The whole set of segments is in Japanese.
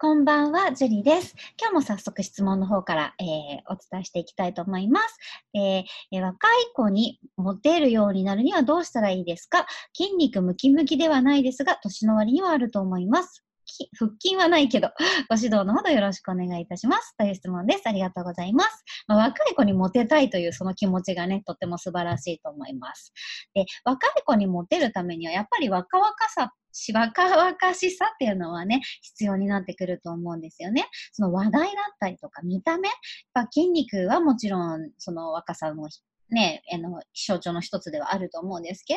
こんばんは、ジュリです。今日も早速質問の方から、えー、お伝えしていきたいと思います、えー、若い子にモテるようになるにはどうしたらいいですか？筋肉ムキムキではないですが、年の割にはあると思います。腹筋はないけど、ご指導のほどよろしくお願いいたします。という質問です。ありがとうございます。まあ、若い子にモテたいというその気持ちがね、とっても素晴らしいと思います。で、若い子にモテるためには、やっぱり若々さっしばかわかしさっていうのはね、必要になってくると思うんですよね。その話題だったりとか見た目、やっぱ筋肉はもちろんその若さのね、あの、象徴の一つではあると思うんですけ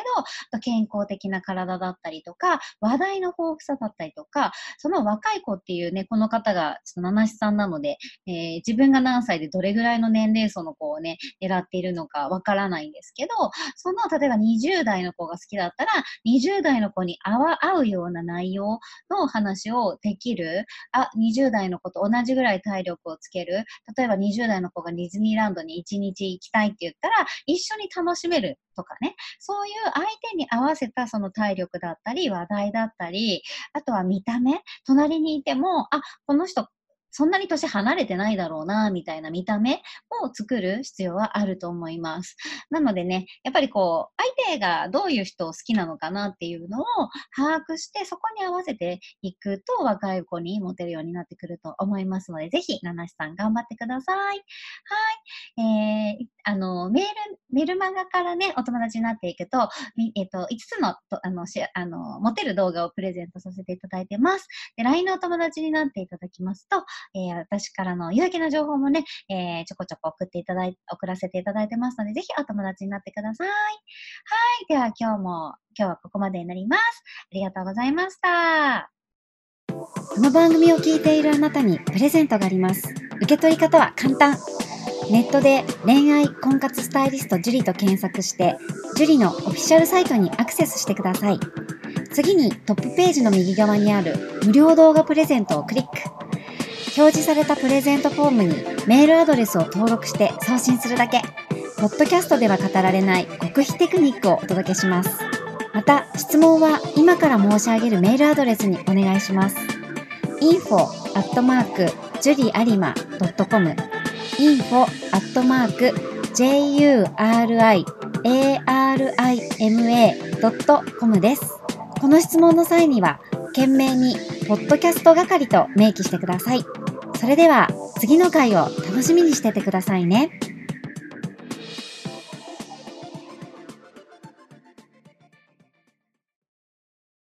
ど、健康的な体だったりとか、話題の豊富さだったりとか、その若い子っていうね、この方が、ちょっと七七さんなので、えー、自分が何歳でどれぐらいの年齢層の子をね、狙っているのかわからないんですけど、その、例えば20代の子が好きだったら、20代の子に合わ合うような内容の話をできる、あ、20代の子と同じぐらい体力をつける、例えば20代の子がディズニーランドに1日行きたいって言ったら、一緒に楽しめるとかね、そういう相手に合わせたその体力だったり、話題だったり、あとは見た目、隣にいても、あ、この人そんなに年離れてないだろうな、みたいな見た目を作る必要はあると思います。なのでね、やっぱりこう、相手がどういう人を好きなのかなっていうのを把握して、そこに合わせていくと若い子にモテるようになってくると思いますので、ぜひ、七七さん頑張ってください。はい。えー、あの、メール、メルマガからね、お友達になっていくと、えっ、ー、と、5つの、とあの、しあの、モテる動画をプレゼントさせていただいてます。で、LINE のお友達になっていただきますと、えー、私からの有益な情報もね、えー、ちょこちょこ送っていただい、送らせていただいてますので、ぜひお友達になってください。はい。では今日も、今日はここまでになります。ありがとうございました。この番組を聞いているあなたにプレゼントがあります。受け取り方は簡単。ネットで恋愛婚活スタイリスト樹と検索して、樹里のオフィシャルサイトにアクセスしてください。次にトップページの右側にある無料動画プレゼントをクリック。表示されたプレゼントフォームにメールアドレスを登録して送信するだけ。ポッドキャストでは語られない極秘テクニックをお届けします。また、質問は今から申し上げるメールアドレスにお願いします。info.juriarima.com info.juriarima.com です。この質問の際には、懸命に、ポッドキャスト係と明記してください。それでは次の回を楽しみにしててくださいね。